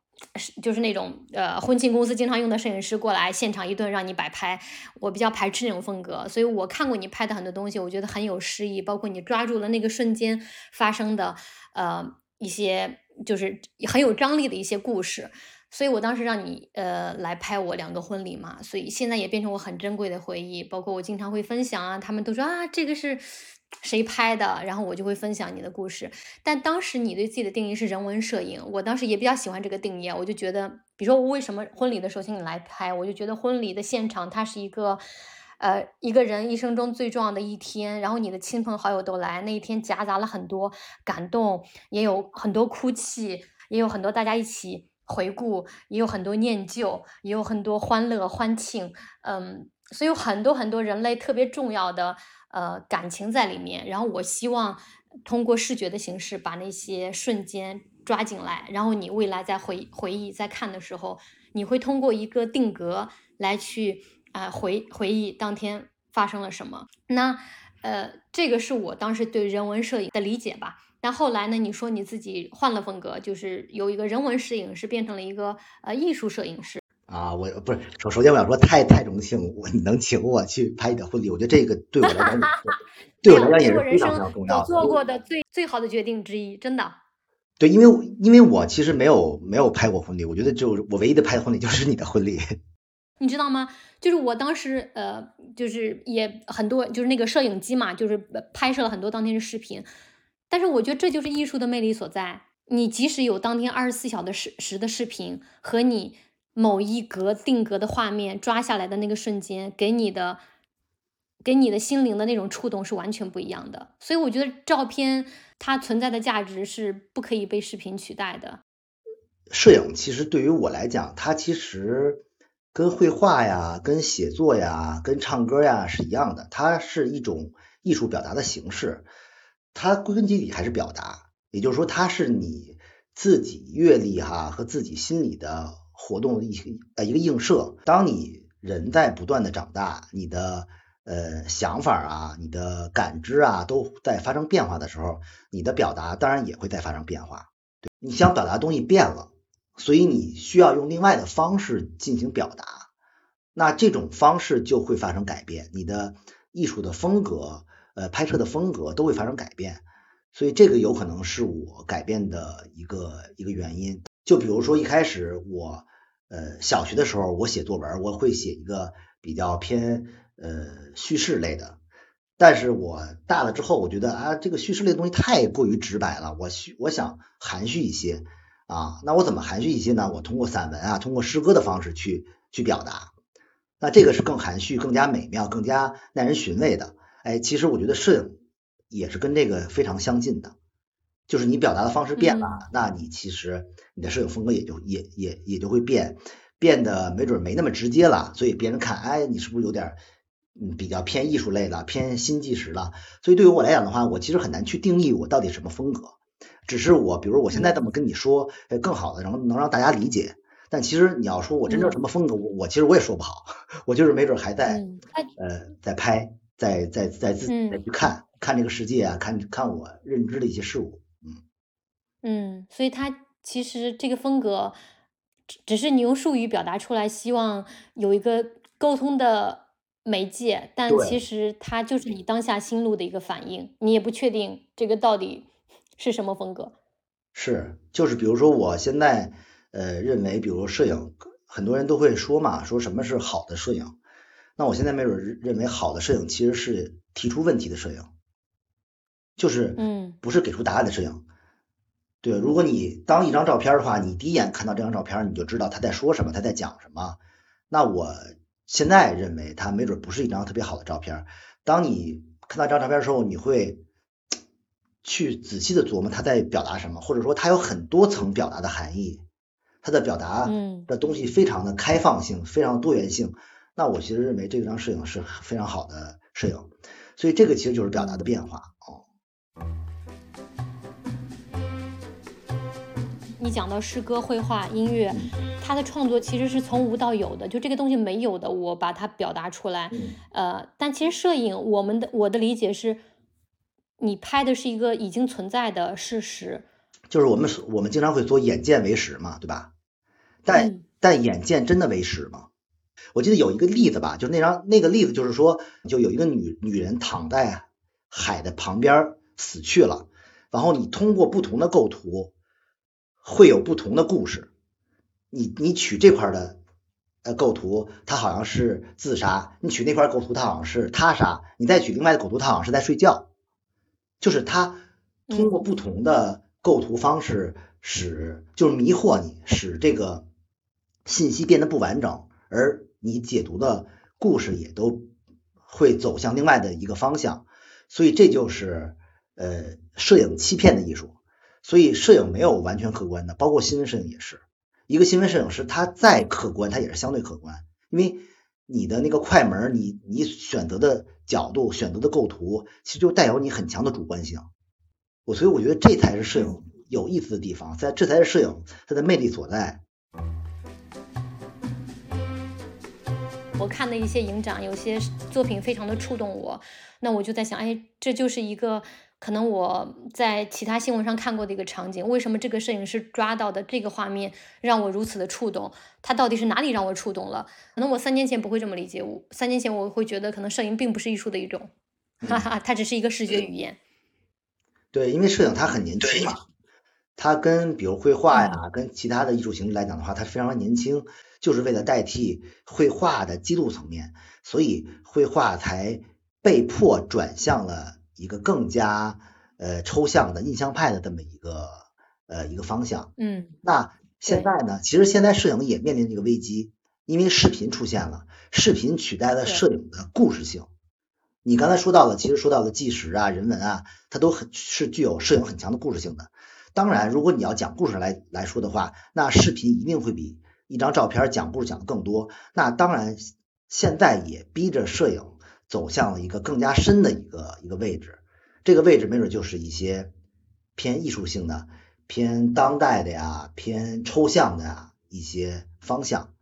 Speaker 1: 就是那种呃婚庆公司经常用的摄影师过来现场一顿让你摆拍，我比较排斥那种风格，所以我看过你拍的很多东西，我觉得很有诗意，包括你抓住了那个瞬间发生的呃一些就是很有张力的一些故事，所以我当时让你呃来拍我两个婚礼嘛，所以现在也变成我很珍贵的回忆，包括我经常会分享啊，他们都说啊这个是。谁拍的？然后我就会分享你的故事。但当时你对自己的定义是人文摄影，我当时也比较喜欢这个定义。我就觉得，比如说我为什么婚礼的时候请你来拍，我就觉得婚礼的现场它是一个，呃，一个人一生中最重要的一天。然后你的亲朋好友都来，那一天夹杂了很多感动，也有很多哭泣，也有很多大家一起回顾，也有很多念旧，也有很多欢乐欢庆。嗯，所以有很多很多人类特别重要的。呃，感情在里面，然后我希望通过视觉的形式把那些瞬间抓进来，然后你未来在回回忆在看的时候，你会通过一个定格来去啊回回忆当天发生了什么。那呃，这个是我当时对人文摄影的理解吧。但后来呢，你说你自己换了风格，就是由一个人文摄影师变成了一个呃艺术摄影师。
Speaker 2: 啊，我不是首首先我想说，太太荣幸，我你能请我去拍你的婚礼，我觉得这个对我来讲，对我来讲也是非常非常重要的。
Speaker 1: 做过的最最好的决定之一，真的。
Speaker 2: 对，因为因为我其实没有没有拍过婚礼，我觉得就我唯一的拍婚礼就是你的婚礼。
Speaker 1: 你知道吗？就是我当时呃，就是也很多，就是那个摄影机嘛，就是拍摄了很多当天的视频。但是我觉得这就是艺术的魅力所在。你即使有当天二十四小时时的视频和你。某一格定格的画面抓下来的那个瞬间，给你的给你的心灵的那种触动是完全不一样的。所以我觉得照片它存在的价值是不可以被视频取代的。
Speaker 2: 摄影其实对于我来讲，它其实跟绘画呀、跟写作呀、跟唱歌呀是一样的，它是一种艺术表达的形式。它归根结底还是表达，也就是说，它是你自己阅历哈和自己心里的。活动的一呃一个映射，当你人在不断的长大，你的呃想法啊，你的感知啊都在发生变化的时候，你的表达当然也会在发生变化。你想表达东西变了，所以你需要用另外的方式进行表达，那这种方式就会发生改变，你的艺术的风格，呃拍摄的风格都会发生改变，所以这个有可能是我改变的一个一个原因。就比如说一开始我。呃，小学的时候我写作文，我会写一个比较偏呃叙事类的，但是我大了之后，我觉得啊，这个叙事类的东西太过于直白了，我需我想含蓄一些啊，那我怎么含蓄一些呢？我通过散文啊，通过诗歌的方式去去表达，那这个是更含蓄、更加美妙、更加耐人寻味的。哎，其实我觉得摄影也是跟这个非常相近的。就是你表达的方式变了，那你其实你的摄影风格也就也也也就会变，变得没准没那么直接了，所以别人看，哎，你是不是有点嗯比较偏艺术类了，偏新纪实了？所以对于我来讲的话，我其实很难去定义我到底什么风格，只是我比如我现在这么跟你说，更好的能能让大家理解。但其实你要说我真正什么风格，我我其实我也说不好，我就是没准还在呃在拍，在在在自己再去看看这个世界啊，看看我认知的一些事物。
Speaker 1: 嗯，所以它其实这个风格，只只是你用术语表达出来，希望有一个沟通的媒介，但其实它就是你当下心路的一个反应，你也不确定这个到底 是什么风格。
Speaker 2: 是，就是比如说我现在呃认为，比如摄影，很多人都会说嘛，说什么是好的摄影？那我现在没准认为好的摄影其实是提出问题的摄影，就是
Speaker 1: 嗯，
Speaker 2: 不是给出答案的摄影。对，如果你当一张照片的话，你第一眼看到这张照片，你就知道他在说什么，他在讲什么。那我现在认为，他没准不是一张特别好的照片。当你看到这张照片的时候，你会去仔细的琢磨他在表达什么，或者说他有很多层表达的含义，他的表达的东西非常的开放性，非常多元性。那我其实认为这张摄影是非常好的摄影，所以这个其实就是表达的变化
Speaker 1: 你讲到诗歌、绘画、音乐，他的创作其实是从无到有的，就这个东西没有的，我把它表达出来。呃，但其实摄影，我们的我的理解是，你拍的是一个已经存在的事实。
Speaker 2: 就是我们我们经常会说眼见为实嘛，对吧？但但眼见真的为实吗？我记得有一个例子吧，就那张那个例子就是说，就有一个女女人躺在海的旁边死去了，然后你通过不同的构图会有不同的故事。你你取这块的呃构图，它好像是自杀；你取那块构图，它好像是他杀；你再取另外的构图，它好像是在睡觉。就是他通过不同的构图方式，使就是迷惑你，使这个信息变得不完整，而你解读的故事也都会走向另外的一个方向。所以这就是呃摄影欺骗的艺术。所以摄影没有完全客观的，包括新闻摄影也是。一个新闻摄影师，他再客观，他也是相对客观，因为你的那个快门，你你选择的角度、选择的构图，其实就带有你很强的主观性。我所以我觉得这才是摄影有意思的地方，在这才是摄影它的魅力所在。
Speaker 1: 我看的一些影展，有些作品非常的触动我，那我就在想，哎，这就是一个。可能我在其他新闻上看过的一个场景，为什么这个摄影师抓到的这个画面让我如此的触动？他到底是哪里让我触动了？可能我三年前不会这么理解，我三年前我会觉得可能摄影并不是艺术的一种，哈哈，它只是一个视觉语言。
Speaker 2: 对，因为摄影它很年轻嘛，它跟比如绘画呀，跟其他的艺术形式来讲的话，它非常年轻，就是为了代替绘画的记录层面，所以绘画才被迫转向了。一个更加呃抽象的印象派的这么一个呃一个方向，
Speaker 1: 嗯，
Speaker 2: 那现在呢，其实现在摄影也面临这个危机，因为视频出现了，视频取代了摄影的故事性。你刚才说到了，其实说到了纪实啊、人文啊，它都很是具有摄影很强的故事性的。当然，如果你要讲故事来来说的话，那视频一定会比一张照片讲故事讲的更多。那当然，现在也逼着摄影。走向了一个更加深的一个一个位置，这个位置没准就是一些偏艺术性的、偏当代的呀、偏抽象的呀一些方向。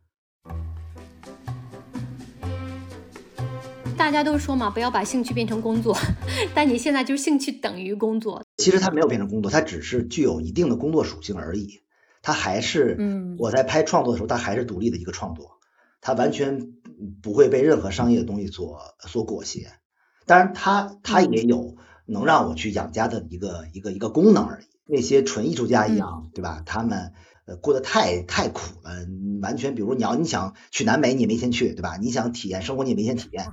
Speaker 1: 大家都说嘛，不要把兴趣变成工作，但你现在就是兴趣等于工作。
Speaker 2: 其实它没有变成工作，它只是具有一定的工作属性而已。它还是，
Speaker 1: 嗯，
Speaker 2: 我在拍创作的时候，它还是独立的一个创作。它完全不会被任何商业的东西所所裹挟，当然，它它也有能让我去养家的一个一个一个功能而已。那些纯艺术家一样，对吧？他们呃过得太太苦了，完全，比如你要你想去南美，你也没钱去，对吧？你想体验生活，你也没钱体验。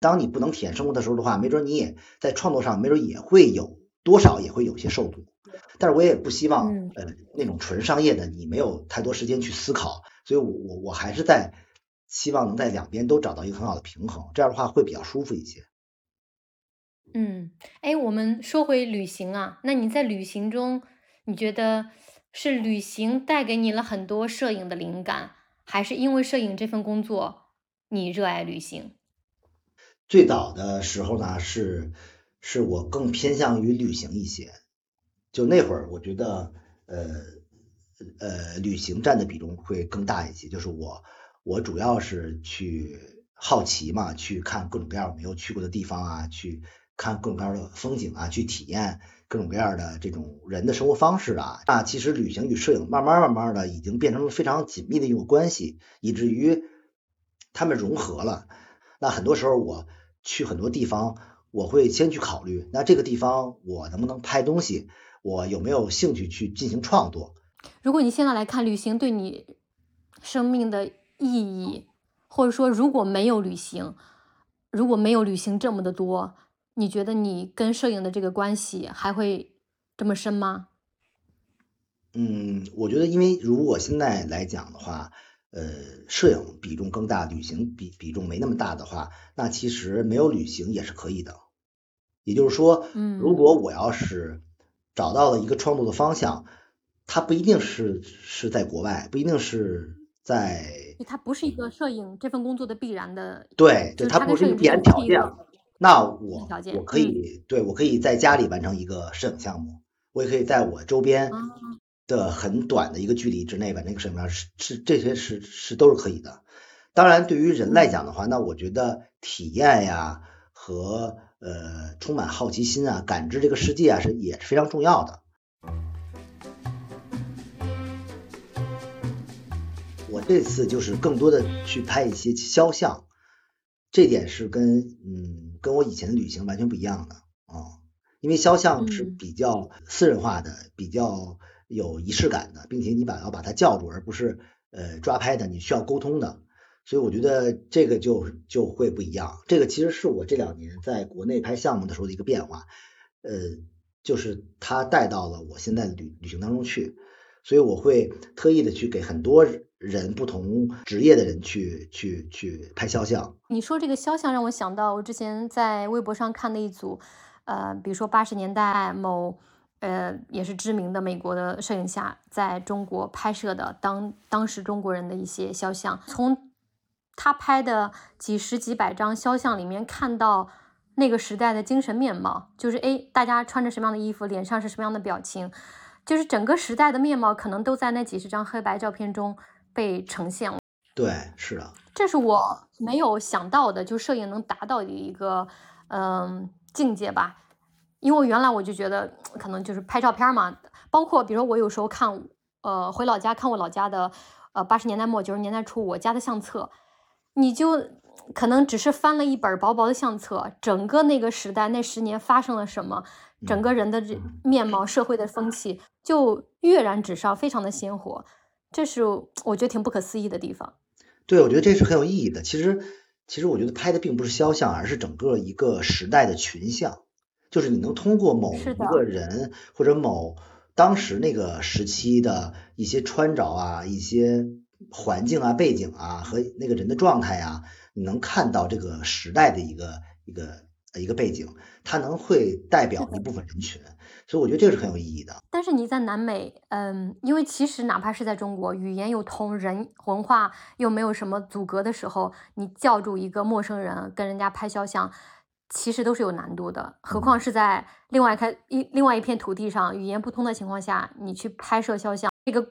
Speaker 2: 当你不能体验生活的时候的话，没准你也在创作上，没准也会有多少也会有些受阻。但是我也不希望呃那种纯商业的，你没有太多时间去思考。所以，我我我还是在希望能在两边都找到一个很好的平衡，这样的话会比较舒服一些。
Speaker 1: 嗯，哎，我们说回旅行啊，那你在旅行中，你觉得是旅行带给你了很多摄影的灵感，还是因为摄影这份工作你热爱旅行？
Speaker 2: 最早的时候呢，是是我更偏向于旅行一些，就那会儿我觉得呃。呃，旅行占的比重会更大一些。就是我，我主要是去好奇嘛，去看各种各样没有去过的地方啊，去看各种各样的风景啊，去体验各种各样的这种人的生活方式啊。那其实旅行与摄影慢慢慢慢的已经变成了非常紧密的一种关系，以至于他们融合了。那很多时候我去很多地方，我会先去考虑，那这个地方我能不能拍东西，我有没有兴趣去进行创作。
Speaker 1: 如果你现在来看旅行对你生命的意义，或者说如果没有旅行，如果没有旅行这么的多，你觉得你跟摄影的这个关系还会这么深吗？
Speaker 2: 嗯，我觉得，因为如果现在来讲的话，呃，摄影比重更大，旅行比比重没那么大的话，那其实没有旅行也是可以的。也就是说，
Speaker 1: 嗯，
Speaker 2: 如果我要是找到了一个创作的方向。它不一定是是在国外，不一定是在。
Speaker 1: 它不是一个摄影这份工作的必然的。
Speaker 2: 对，对，它不是必然条件。那我我可
Speaker 1: 以，
Speaker 2: 对我可以在家里完成一个摄影项目，我也可以在我周边的很短的一个距离之内完成一个摄影项目，是是这些是是都是可以的。当然，对于人来讲的话，那我觉得体验呀和呃充满好奇心啊，感知这个世界啊是也是非常重要的。这次就是更多的去拍一些肖像，这点是跟嗯跟我以前的旅行完全不一样的啊，因为肖像是比较私人化的，比较有仪式感的，并且你把要把它叫住，而不是呃抓拍的，你需要沟通的，所以我觉得这个就就会不一样。这个其实是我这两年在国内拍项目的时候的一个变化，呃，就是它带到了我现在的旅旅行当中去。所以我会特意的去给很多人不同职业的人去去去拍肖像。
Speaker 1: 你说这个肖像让我想到我之前在微博上看的一组，呃，比如说八十年代某呃也是知名的美国的摄影家在中国拍摄的当当时中国人的一些肖像，从他拍的几十几百张肖像里面看到那个时代的精神面貌，就是哎大家穿着什么样的衣服，脸上是什么样的表情。就是整个时代的面貌，可能都在那几十张黑白照片中被呈现了。
Speaker 2: 对，是的，
Speaker 1: 这是我没有想到的，就摄影能达到的一个嗯境界吧。因为原来我就觉得可能就是拍照片嘛，包括比如说我有时候看呃回老家看我老家的呃八十年代末九十年代初我家的相册，你就可能只是翻了一本薄薄的相册，整个那个时代那十年发生了什么。整个人的这面貌、社会的风气就跃然纸上，非常的鲜活，这是我觉得挺不可思议的地方。
Speaker 2: 对，我觉得这是很有意义的。其实，其实我觉得拍的并不是肖像，而是整个一个时代的群像，就是你能通过某一个人或者某当时那个时期的一些穿着啊、一些环境啊、背景啊和那个人的状态啊，你能看到这个时代的一个一个。一个背景，它能会代表一部分人群，所以我觉得这个是很有意义的。
Speaker 1: 但是你在南美，嗯，因为其实哪怕是在中国，语言又通，人文化又没有什么阻隔的时候，你叫住一个陌生人跟人家拍肖像，其实都是有难度的。何况是在另外开一另外一片土地上，语言不通的情况下，你去拍摄肖像，这个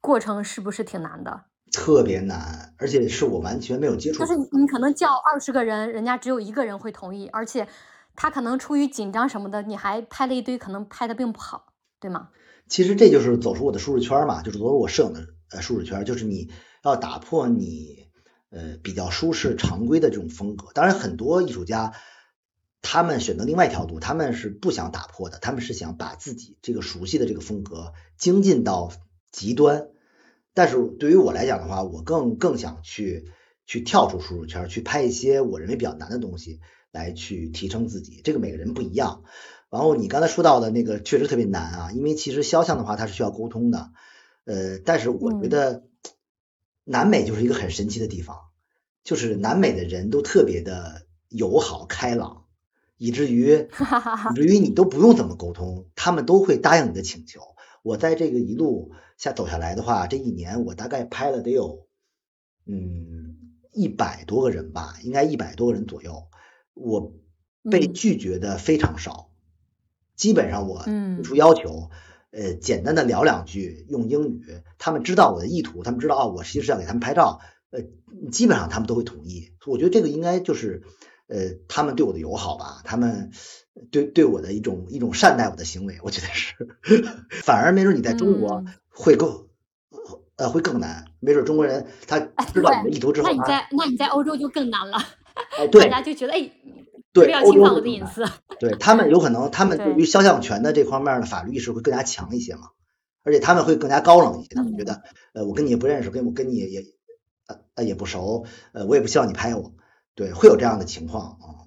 Speaker 1: 过程是不是挺难的？
Speaker 2: 特别难，而且是我完全没有接触。
Speaker 1: 就是你可能叫二十个人，人家只有一个人会同意，而且他可能出于紧张什么的，你还拍了一堆，可能拍的并不好，对吗？
Speaker 2: 其实这就是走出我的舒适圈嘛，就是走出我摄影的呃舒适圈，就是你要打破你呃比较舒适常规的这种风格。当然，很多艺术家他们选择另外一条路，他们是不想打破的，他们是想把自己这个熟悉的这个风格精进到极端。但是对于我来讲的话，我更更想去去跳出舒适圈，去拍一些我认为比较难的东西，来去提升自己。这个每个人不一样。然后你刚才说到的那个确实特别难啊，因为其实肖像的话它是需要沟通的。呃，但是我觉得南美就是一个很神奇的地方，就是南美的人都特别的友好开朗，以至于 以至于你都不用怎么沟通，他们都会答应你的请求。我在这个一路下走下来的话，这一年我大概拍了得有嗯一百多个人吧，应该一百多个人左右。我被拒绝的非常少，基本上我提出要求，呃，简单的聊两句用英语，他们知道我的意图，他们知道啊，我其实是要给他们拍照，呃，基本上他们都会同意。我觉得这个应该就是呃他们对我的友好吧，他们。对对我的一种一种善待我的行为，我觉得是，反而没准你在中国会更呃会更难，没准中国人他知道你的意图之后，
Speaker 1: 那你在那你在欧洲就更难了，
Speaker 2: 哎，对，
Speaker 1: 大家就觉得哎，
Speaker 2: 不
Speaker 1: 要侵犯我的隐私，
Speaker 2: 对他们有可能他们对于肖像权的这方面的法律意识会更加强一些嘛，而且他们会更加高冷一些，他们觉得呃我跟你也不认识，跟我跟你也呃也不熟，呃我也不希望你拍我，对，会有这样的情况啊。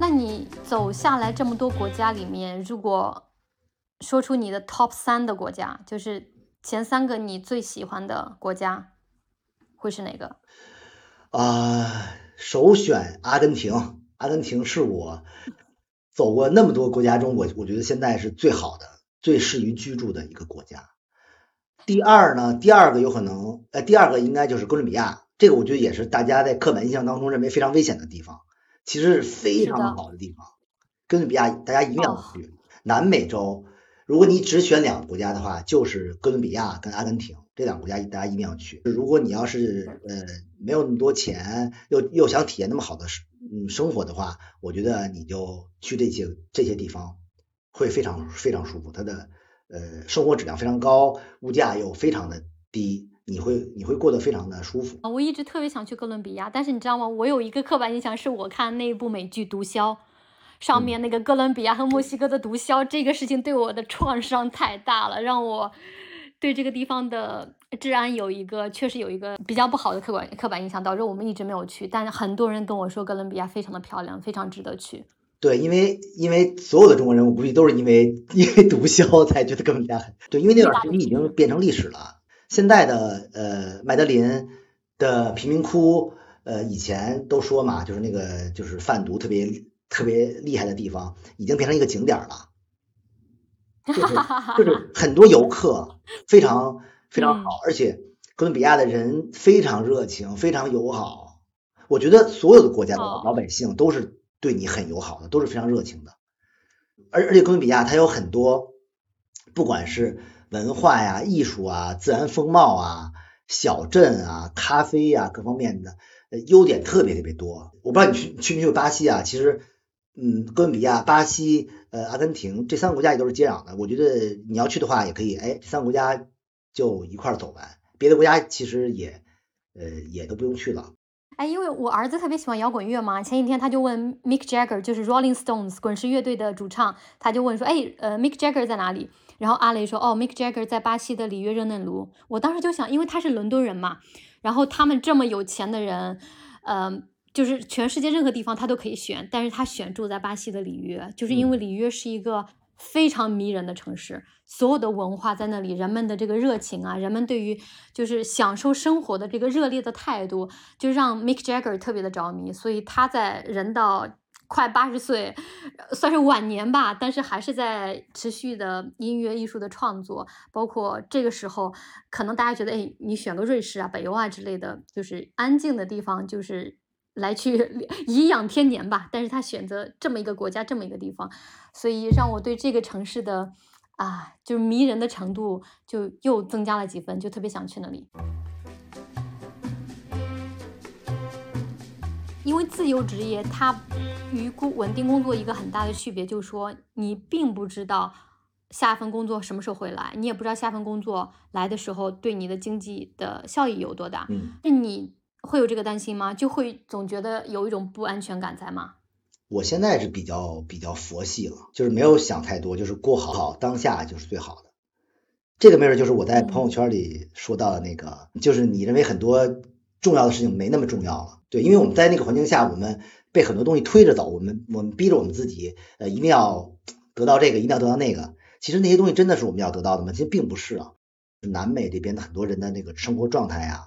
Speaker 1: 那你走下来这么多国家里面，如果说出你的 top 三的国家，就是前三个你最喜欢的国家，会是哪个？
Speaker 2: 啊，首选阿根廷。阿根廷是我走过那么多国家中，我我觉得现在是最好的、最适于居住的一个国家。第二呢，第二个有可能，呃，第二个应该就是哥伦比亚。这个我觉得也是大家在刻板印象当中认为非常危险的地方。其实是非常好的地方，哥伦比亚大家一定要去。南美洲，如果你只选两个国家的话，就是哥伦比亚跟阿根廷这两个国家，大家一定要去。如果你要是呃没有那么多钱，又又想体验那么好的生嗯生活的话，我觉得你就去这些这些地方会非常非常舒服。它的呃生活质量非常高，物价又非常的低，你会你会过得非常的舒服。
Speaker 1: 啊，我一直特别想去哥伦比亚，但是你知道吗？我有一个刻板印象，是我看那部美剧《毒枭》，上面那个哥伦比亚和墨西哥的毒枭，这个事情对我的创伤太大了，让我对这个地方的治安有一个确实有一个比较不好的刻板刻板印象，导致我们一直没有去。但是很多人跟我说哥伦比亚非常的漂亮，非常值得去。
Speaker 2: 对，因为因为所有的中国人，我估计都是因为因为毒枭才觉得哥伦比亚很对，因为那段时间已经变成历史了。现在的呃麦德林的贫民窟，呃以前都说嘛，就是那个就是贩毒特别特别厉害的地方，已经变成一个景点了，就是 就是很多游客非常非常好，而且哥伦比亚的人非常热情，非常友好。我觉得所有的国家的老百姓都是。对你很友好的，都是非常热情的，而而且哥伦比亚它有很多，不管是文化呀、艺术啊、自然风貌啊、小镇啊、咖啡呀各方面的优点特别特别多。我不知道你去去没去巴西啊？其实，嗯，哥伦比亚、巴西、呃，阿根廷这三个国家也都是接壤的。我觉得你要去的话也可以，哎，这三个国家就一块走完，别的国家其实也呃也都不用去了。
Speaker 1: 哎，因为我儿子特别喜欢摇滚乐嘛，前几天他就问 Mick Jagger，就是 Rolling Stones 滚石乐队的主唱，他就问说，哎，呃，Mick Jagger 在哪里？然后阿雷说，哦，Mick Jagger 在巴西的里约热内卢。我当时就想，因为他是伦敦人嘛，然后他们这么有钱的人，嗯，就是全世界任何地方他都可以选，但是他选住在巴西的里约，就是因为里约是一个。非常迷人的城市，所有的文化在那里，人们的这个热情啊，人们对于就是享受生活的这个热烈的态度，就让 Mick Jagger 特别的着迷。所以他在人到快八十岁，算是晚年吧，但是还是在持续的音乐艺术的创作。包括这个时候，可能大家觉得，哎，你选个瑞士啊、北欧啊之类的，就是安静的地方，就是。来去 颐养天年吧，但是他选择这么一个国家，这么一个地方，所以让我对这个城市的啊，就是迷人的程度就又增加了几分，就特别想去那里。因为自由职业，它与工稳定工作一个很大的区别，就是说你并不知道下一份工作什么时候会来，你也不知道下份工作来的时候对你的经济的效益有多大。
Speaker 2: 嗯，
Speaker 1: 那你。会有这个担心吗？就会总觉得有一种不安全感在吗？
Speaker 2: 我现在是比较比较佛系了，就是没有想太多，就是过好当下就是最好的。这个没准就是我在朋友圈里说到的那个，就是你认为很多重要的事情没那么重要了。对，因为我们在那个环境下，我们被很多东西推着走，我们我们逼着我们自己，呃，一定要得到这个，一定要得到那个。其实那些东西真的是我们要得到的吗？其实并不是啊。南美这边的很多人的那个生活状态啊。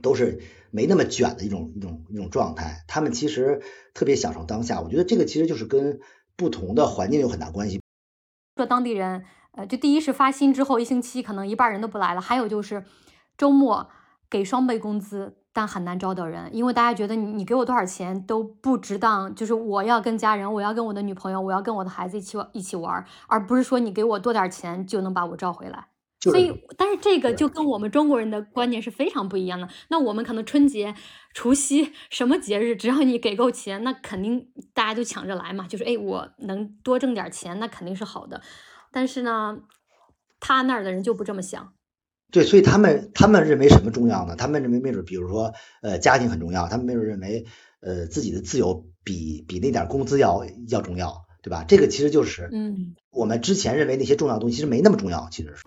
Speaker 2: 都是没那么卷的一种一种一种状态，他们其实特别享受当下。我觉得这个其实就是跟不同的环境有很大关系。
Speaker 1: 说当地人，呃，就第一是发薪之后一星期可能一半人都不来了，还有就是周末给双倍工资，但很难招到人，因为大家觉得你你给我多少钱都不值当，就是我要跟家人，我要跟我的女朋友，我要跟我的孩子一起一起玩，而不是说你给我多点钱就能把我招回来。所以，但是这个就跟我们中国人的观念是非常不一样的。那我们可能春节、除夕什么节日，只要你给够钱，那肯定大家就抢着来嘛。就是哎，我能多挣点钱，那肯定是好的。但是呢，他那儿的人就不这么想。
Speaker 2: 对，所以他们他们认为什么重要呢？他们认为没准，比如说呃，家庭很重要。他们没准认为呃，自己的自由比比那点工资要要重要，对吧？这个其实就是
Speaker 1: 嗯，
Speaker 2: 我们之前认为那些重要的东西，其实没那么重要，其实是。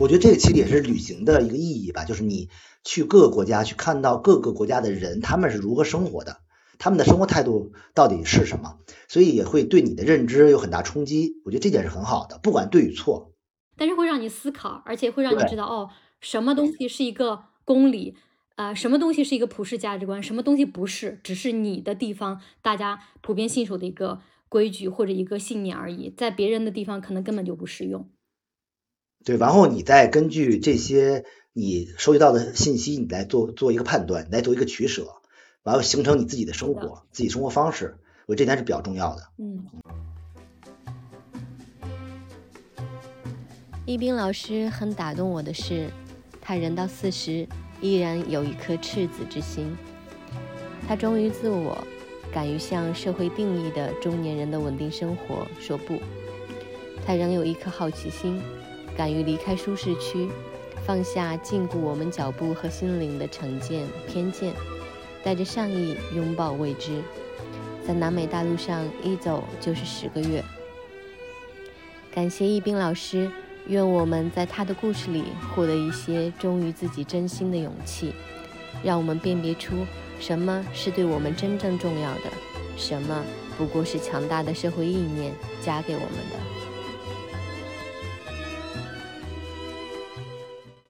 Speaker 2: 我觉得这个其实也是旅行的一个意义吧，就是你去各个国家去看到各个国家的人他们是如何生活的，他们的生活态度到底是什么，所以也会对你的认知有很大冲击。我觉得这点是很好的，不管对与错，
Speaker 1: 但是会让你思考，而且会让你知道哦，什么东西是一个公理，呃，什么东西是一个普世价值观，什么东西不是，只是你的地方大家普遍信守的一个规矩或者一个信念而已，在别人的地方可能根本就不适用。
Speaker 2: 对，然后你再根据这些你收集到的信息，你来做做一个判断，来做一个取舍，完了形成你自己的生活，自己生活方式，我这点是比较重要的。
Speaker 1: 嗯。
Speaker 3: 一斌老师很打动我的是，他人到四十依然有一颗赤子之心，他忠于自我，敢于向社会定义的中年人的稳定生活说不。他仍有一颗好奇心，敢于离开舒适区，放下禁锢我们脚步和心灵的成见偏见，带着善意拥抱未知。在南美大陆上一走就是十个月。感谢易斌老师，愿我们在他的故事里获得一些忠于自己真心的勇气，让我们辨别出什么是对我们真正重要的，什么不过是强大的社会意念加给我们的。